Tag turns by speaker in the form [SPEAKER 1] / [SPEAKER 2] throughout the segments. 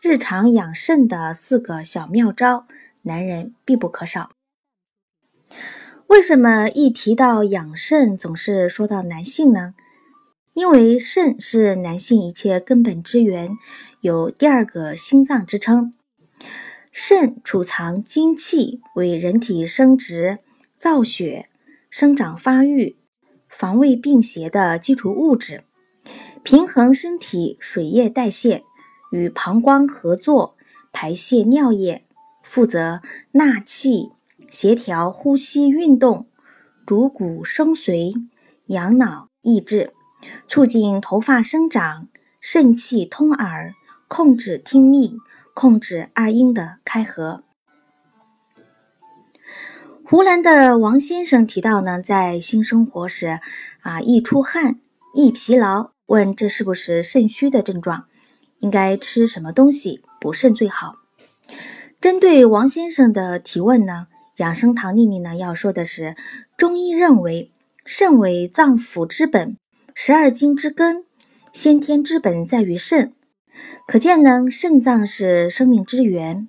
[SPEAKER 1] 日常养肾的四个小妙招，男人必不可少。为什么一提到养肾总是说到男性呢？因为肾是男性一切根本之源，有第二个心脏之称。肾储藏精气，为人体生殖、造血、生长发育、防卫病邪的基础物质。平衡身体水液代谢，与膀胱合作排泄尿液，负责纳气、协调呼吸运动、主骨生髓、养脑益智、促进头发生长、肾气通耳、控制听力、控制二阴的开合。湖南的王先生提到呢，在性生活时啊，易出汗、易疲劳。问这是不是肾虚的症状？应该吃什么东西补肾最好？针对王先生的提问呢，养生堂丽丽呢要说的是，中医认为肾为脏腑之本，十二经之根，先天之本在于肾。可见呢，肾脏是生命之源。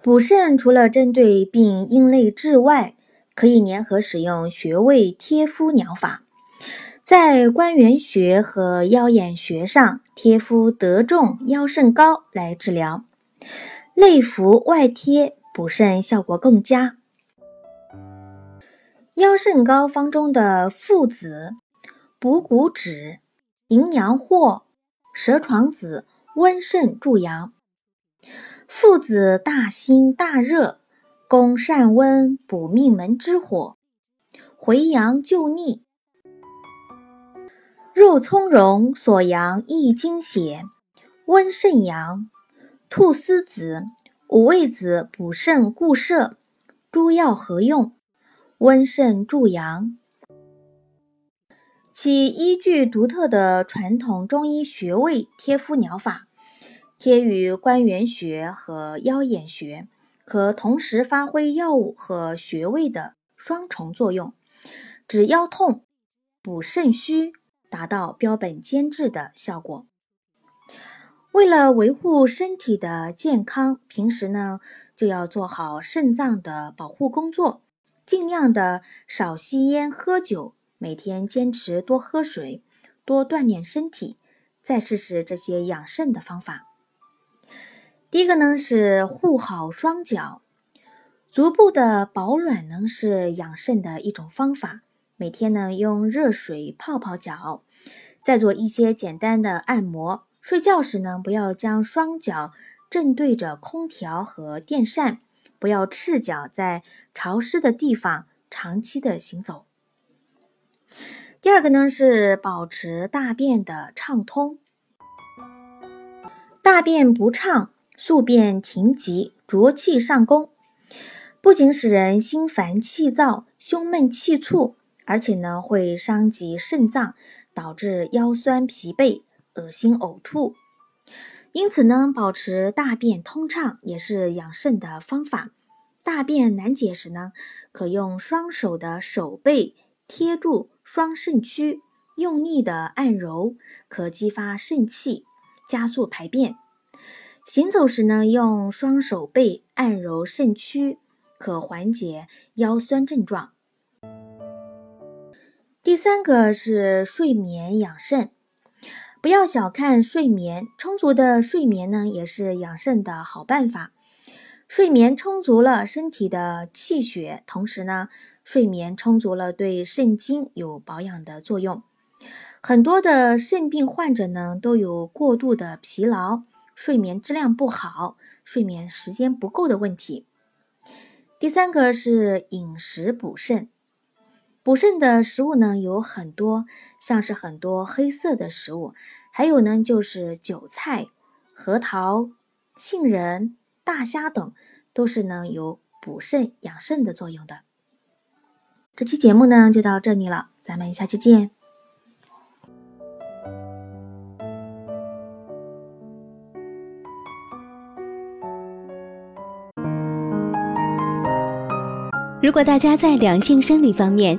[SPEAKER 1] 补肾除了针对病因内治外，可以联合使用穴位贴敷疗法。在关元穴和腰眼穴上贴敷德众腰肾膏来治疗，内服外贴补肾效果更佳。腰肾膏方中的附子、补骨脂、营养藿、蛇床子温肾助阳。附子大辛大热，攻善温补命门之火，回阳救逆。入葱蓉锁阳益精血，温肾阳；菟丝子、五味子补肾固摄，诸药合用，温肾助阳。其依据独特的传统中医穴位贴敷疗法，贴于关元穴和腰眼穴，可同时发挥药物和穴位的双重作用，止腰痛，补肾虚。达到标本兼治的效果。为了维护身体的健康，平时呢就要做好肾脏的保护工作，尽量的少吸烟喝酒，每天坚持多喝水，多锻炼身体，再试试这些养肾的方法。第一个呢是护好双脚，足部的保暖呢是养肾的一种方法。每天呢，用热水泡泡脚，再做一些简单的按摩。睡觉时呢，不要将双脚正对着空调和电扇，不要赤脚在潮湿的地方长期的行走。第二个呢，是保持大便的畅通。大便不畅，宿便停急，浊气上攻，不仅使人心烦气躁、胸闷气促。而且呢，会伤及肾脏，导致腰酸疲惫、恶心呕吐。因此呢，保持大便通畅也是养肾的方法。大便难解时呢，可用双手的手背贴住双肾区，用力的按揉，可激发肾气，加速排便。行走时呢，用双手背按揉肾区，可缓解腰酸症状。第三个是睡眠养肾，不要小看睡眠，充足的睡眠呢也是养肾的好办法。睡眠充足了，身体的气血，同时呢，睡眠充足了，对肾经有保养的作用。很多的肾病患者呢都有过度的疲劳、睡眠质量不好、睡眠时间不够的问题。第三个是饮食补肾。补肾的食物呢有很多，像是很多黑色的食物，还有呢就是韭菜、核桃、杏仁、大虾等，都是能有补肾养肾的作用的。这期节目呢就到这里了，咱们下期见。
[SPEAKER 2] 如果大家在两性生理方面